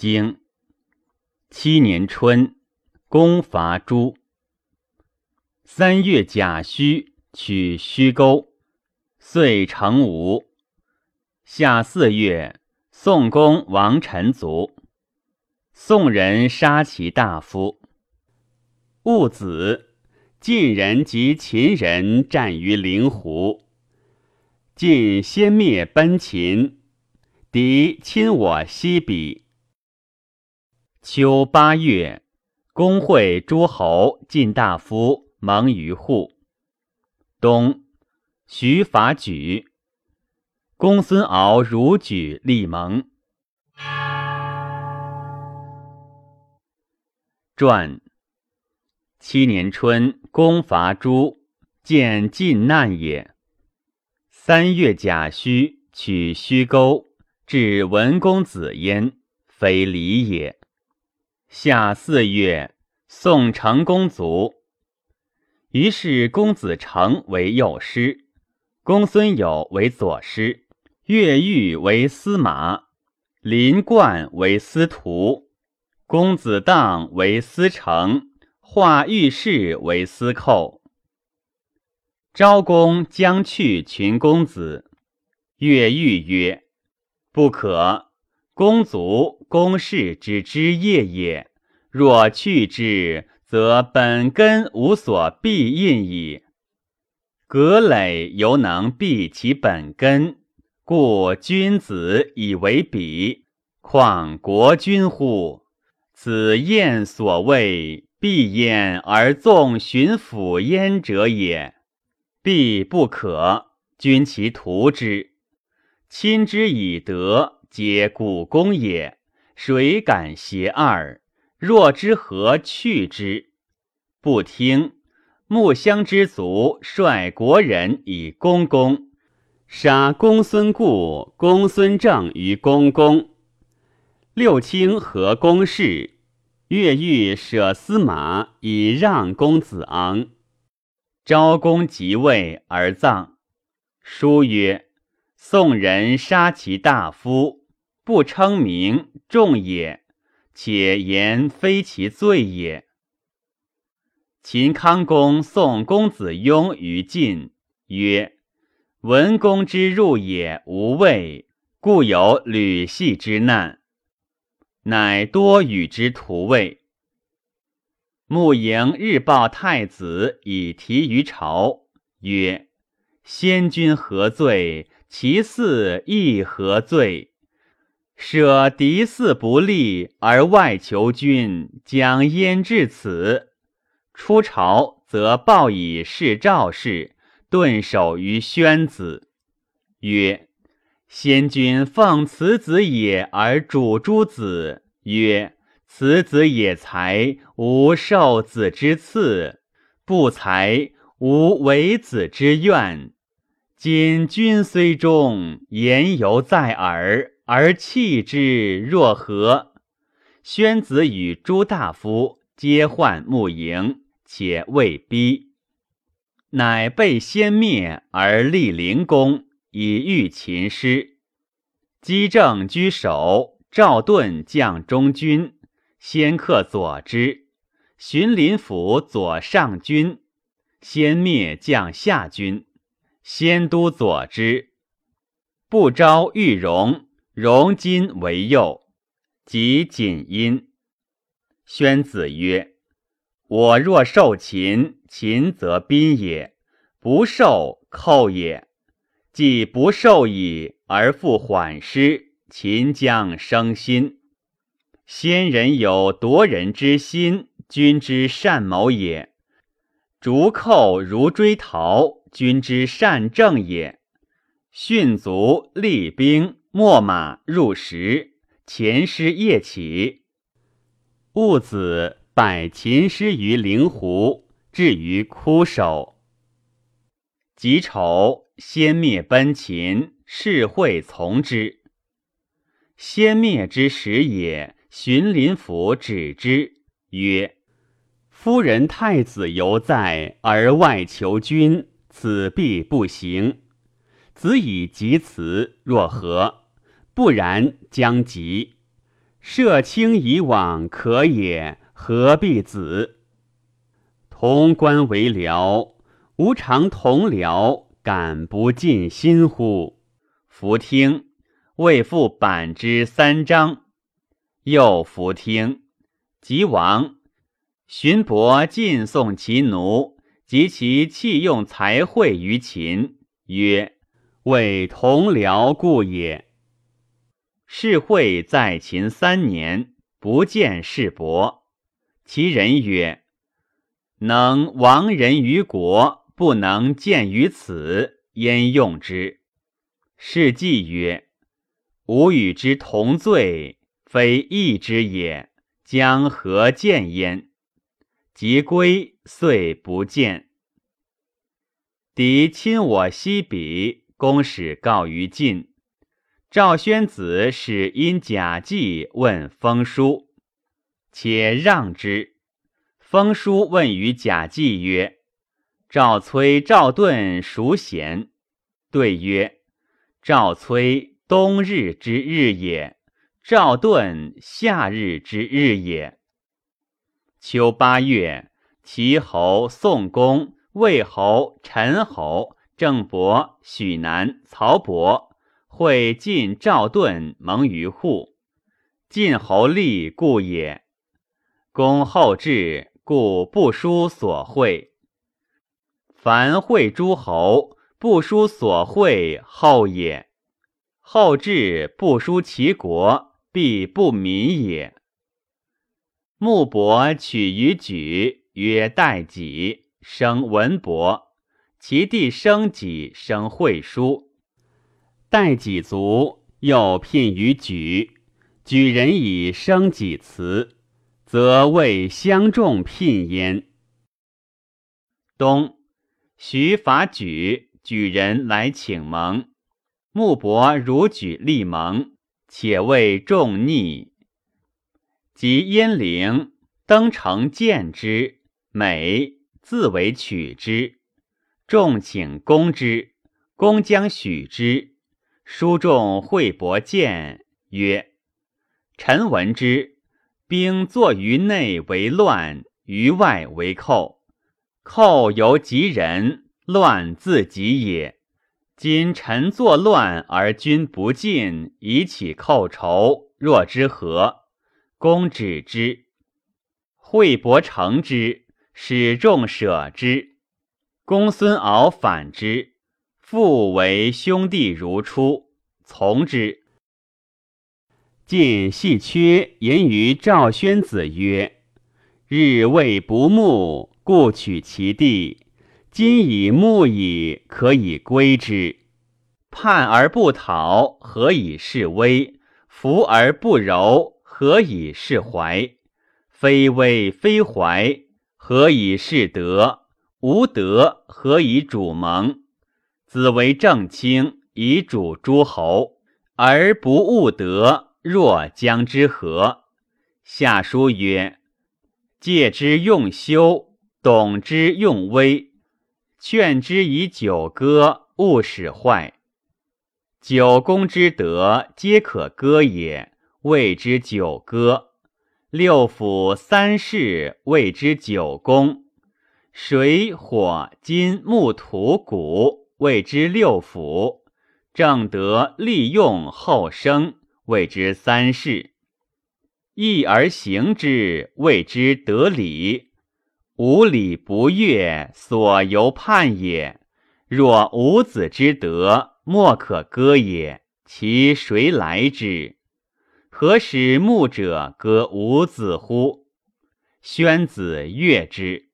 经七年春，攻伐诸。三月甲戌，取虚沟，遂成吴。夏四月，宋公王臣卒。宋人杀其大夫。戊子，晋人及秦人战于灵湖。晋先灭奔秦，敌侵我西鄙。秋八月，公会诸侯、晋大夫盟于户。冬，徐伐莒。公孙敖如举立盟。传。七年春，攻伐诸，见晋难也。三月甲戌，取虚沟，至文公子焉，非礼也。夏四月，宋成公卒。于是公子成为右师，公孙友为左师。乐玉为司马，林冠为司徒，公子荡为司成，华御史为司寇。昭公将去群公子，乐玉曰：“不可，公族公室之枝叶也。若去之，则本根无所必印矣。葛累犹能避其本根。”故君子以为比，况国君乎？此燕所谓必焉而纵循辅焉者也。必不可，君其图之。亲之以德，皆古公也。谁敢邪二？若之何去之？不听。木乡之族率国人以攻公。杀公孙固、公孙正于公宫。六卿和公事，越狱舍司马以让公子昂。昭公即位而葬。书曰：“宋人杀其大夫，不称名，众也；且言非其罪也。”秦康公送公子雍于晋，曰。文公之入也无畏，故有吕系之难，乃多与之图位。穆莹日报太子以提于朝，曰：“先君何罪？其嗣亦何罪？舍嫡嗣不立而外求君，将焉至此？出朝则报以示赵氏。”顿首于宣子，曰：“先君奉此子也而主诸子，曰：此子也才，无受子之赐；不才，无为子之愿。今君虽忠，言犹在耳，而弃之若何？”宣子与诸大夫皆患穆营，且未逼。乃被先灭而立灵公，以御秦师。姬正居首，赵盾将中军，先克左之。荀林甫左上军，先灭将下军，先都左之。不招玉荣，荣金为右，即锦阴。宣子曰。我若受秦，秦则宾也；不受，寇也。既不受矣，而复缓师，秦将生心。先人有夺人之心，君之善谋也；逐寇如追逃，君之善政也。训卒立兵，秣马入石，前师夜起。戊子。百秦师于灵湖，至于枯守。己丑，先灭奔秦，士会从之。先灭之时也，荀林甫止之，曰：“夫人太子犹在，而外求君，此必不行。子以及辞，若何？不然，将及。社卿以往可也，何必子？同官为僚，吾尝同僚，敢不尽心乎？弗听，未复版之三章。又弗听，即亡。荀伯尽送其奴及其器用才会于秦，曰：“为同僚故也。”世会在秦三年，不见世伯。其人曰：“能亡人于国，不能见于此，焉用之？”是季曰：“吾与之同罪，非义之也，将何见焉？”即归，遂不见。敌亲我西鄙，公使告于晋。赵宣子使因贾季问封书，且让之。封书问于贾季曰：“赵崔、赵盾孰贤？”对曰：“赵崔冬日之日也，赵盾夏日之日也。”秋八月，齐侯、宋公、魏侯、陈侯、郑伯、许南、曹伯会晋赵盾蒙于户。晋侯立故也。公后至，故不书所会。凡会诸侯，不书所会后也。后至，不书其国，必不民也。穆伯取于举，曰代己，生文伯。其弟生己，生惠叔。待己足，又聘于举。举人以生己辞，则谓相众聘焉。冬，徐伐举，举人来请盟。穆伯如举立盟，且为众逆。及鄢陵，登城见之，美，自为取之。众请攻之，公将许之。书众惠伯见曰：“臣闻之，兵作于内为乱，于外为寇。寇由吉人，乱自己也。今臣作乱而君不进，以起寇仇，若之何？”公止之，惠伯成之，使众舍之。公孙敖反之，复为兄弟如初，从之。晋细缺言于赵宣子曰：“日未不睦，故取其地。今以睦矣，可以归之。叛而不讨，何以示威？服而不柔。”何以示怀？非威非怀，何以是德？无德，何以主盟？子为正卿，以主诸侯，而不务德，若将之何？下书曰：戒之用修，懂之用威，劝之以九歌，勿使坏。九公之德，皆可歌也。谓之九歌，六府三世谓之九宫，水火金木土谷谓之六腑，正德利用后生谓之三世，义而行之谓之得礼。无礼不悦，所由叛也。若无子之德，莫可歌也。其谁来之？何使牧者歌无子乎？宣子悦之。